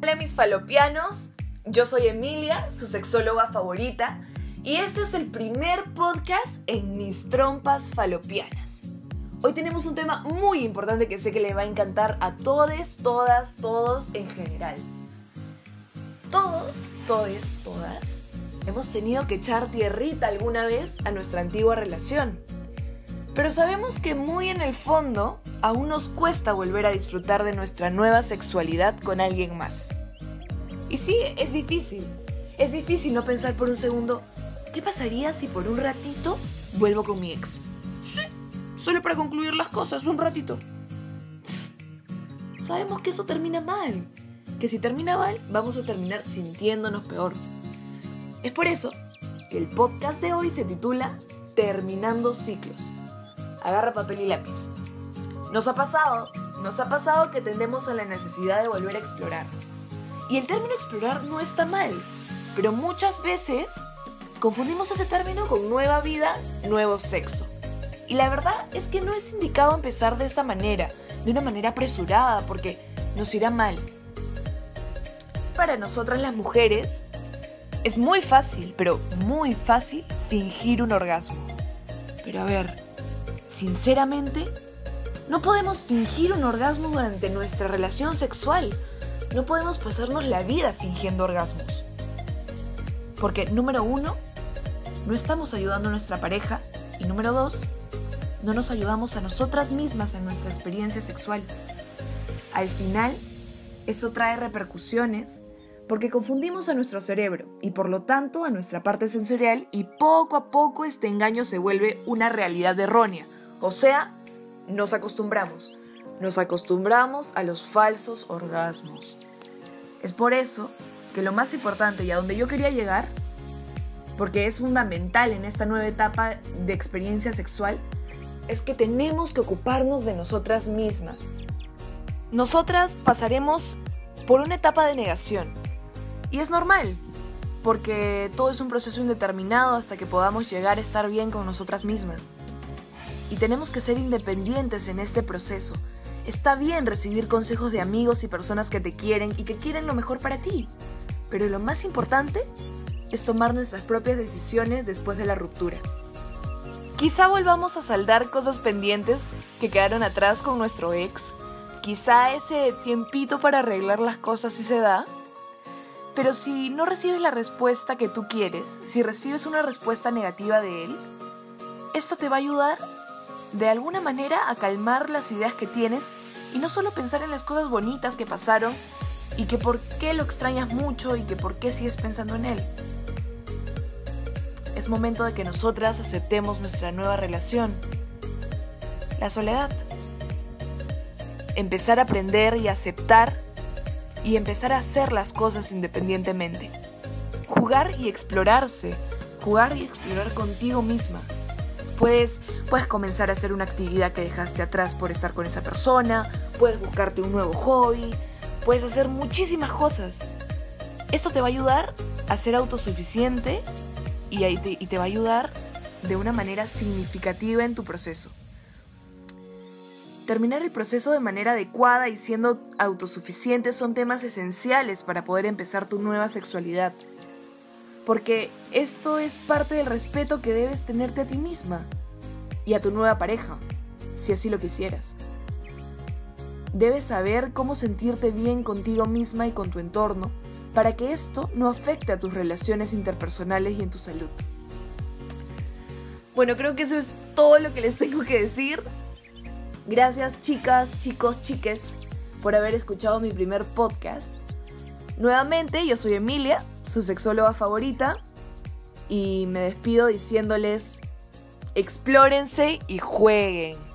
Hola mis falopianos, yo soy Emilia, su sexóloga favorita, y este es el primer podcast en mis trompas falopianas. Hoy tenemos un tema muy importante que sé que le va a encantar a todos, todas, todos en general. Todos, todes, todas, hemos tenido que echar tierrita alguna vez a nuestra antigua relación. Pero sabemos que muy en el fondo aún nos cuesta volver a disfrutar de nuestra nueva sexualidad con alguien más. Y sí, es difícil. Es difícil no pensar por un segundo, ¿qué pasaría si por un ratito vuelvo con mi ex? Sí, solo para concluir las cosas, un ratito. Sabemos que eso termina mal. Que si termina mal, vamos a terminar sintiéndonos peor. Es por eso que el podcast de hoy se titula Terminando ciclos agarra papel y lápiz. Nos ha pasado, nos ha pasado que tendemos a la necesidad de volver a explorar. Y el término explorar no está mal, pero muchas veces confundimos ese término con nueva vida, nuevo sexo. Y la verdad es que no es indicado empezar de esta manera, de una manera apresurada, porque nos irá mal. Para nosotras las mujeres es muy fácil, pero muy fácil fingir un orgasmo. Pero a ver, Sinceramente, no podemos fingir un orgasmo durante nuestra relación sexual. No podemos pasarnos la vida fingiendo orgasmos. Porque, número uno, no estamos ayudando a nuestra pareja. Y número dos, no nos ayudamos a nosotras mismas en nuestra experiencia sexual. Al final, esto trae repercusiones porque confundimos a nuestro cerebro y por lo tanto a nuestra parte sensorial y poco a poco este engaño se vuelve una realidad errónea o sea, nos acostumbramos. Nos acostumbramos a los falsos orgasmos. Es por eso que lo más importante y a donde yo quería llegar, porque es fundamental en esta nueva etapa de experiencia sexual, es que tenemos que ocuparnos de nosotras mismas. Nosotras pasaremos por una etapa de negación. Y es normal, porque todo es un proceso indeterminado hasta que podamos llegar a estar bien con nosotras mismas y tenemos que ser independientes en este proceso. Está bien recibir consejos de amigos y personas que te quieren y que quieren lo mejor para ti, pero lo más importante es tomar nuestras propias decisiones después de la ruptura. Quizá volvamos a saldar cosas pendientes que quedaron atrás con nuestro ex. Quizá ese tiempito para arreglar las cosas sí se da. Pero si no recibes la respuesta que tú quieres, si recibes una respuesta negativa de él, esto te va a ayudar de alguna manera a calmar las ideas que tienes y no solo pensar en las cosas bonitas que pasaron y que por qué lo extrañas mucho y que por qué sigues pensando en él. Es momento de que nosotras aceptemos nuestra nueva relación, la soledad. Empezar a aprender y aceptar y empezar a hacer las cosas independientemente. Jugar y explorarse, jugar y explorar contigo misma. Puedes, comenzar a hacer una actividad que dejaste atrás por estar con esa persona, puedes buscarte un nuevo hobby, puedes hacer muchísimas cosas. Eso te va a ayudar a ser autosuficiente y, y te va a ayudar de una manera significativa en tu proceso. Terminar el proceso de manera adecuada y siendo autosuficiente son temas esenciales para poder empezar tu nueva sexualidad porque esto es parte del respeto que debes tenerte a ti misma y a tu nueva pareja, si así lo quisieras. Debes saber cómo sentirte bien contigo misma y con tu entorno para que esto no afecte a tus relaciones interpersonales y en tu salud. Bueno, creo que eso es todo lo que les tengo que decir. Gracias chicas, chicos, chiques por haber escuchado mi primer podcast. Nuevamente, yo soy Emilia, su sexóloga favorita, y me despido diciéndoles, explórense y jueguen.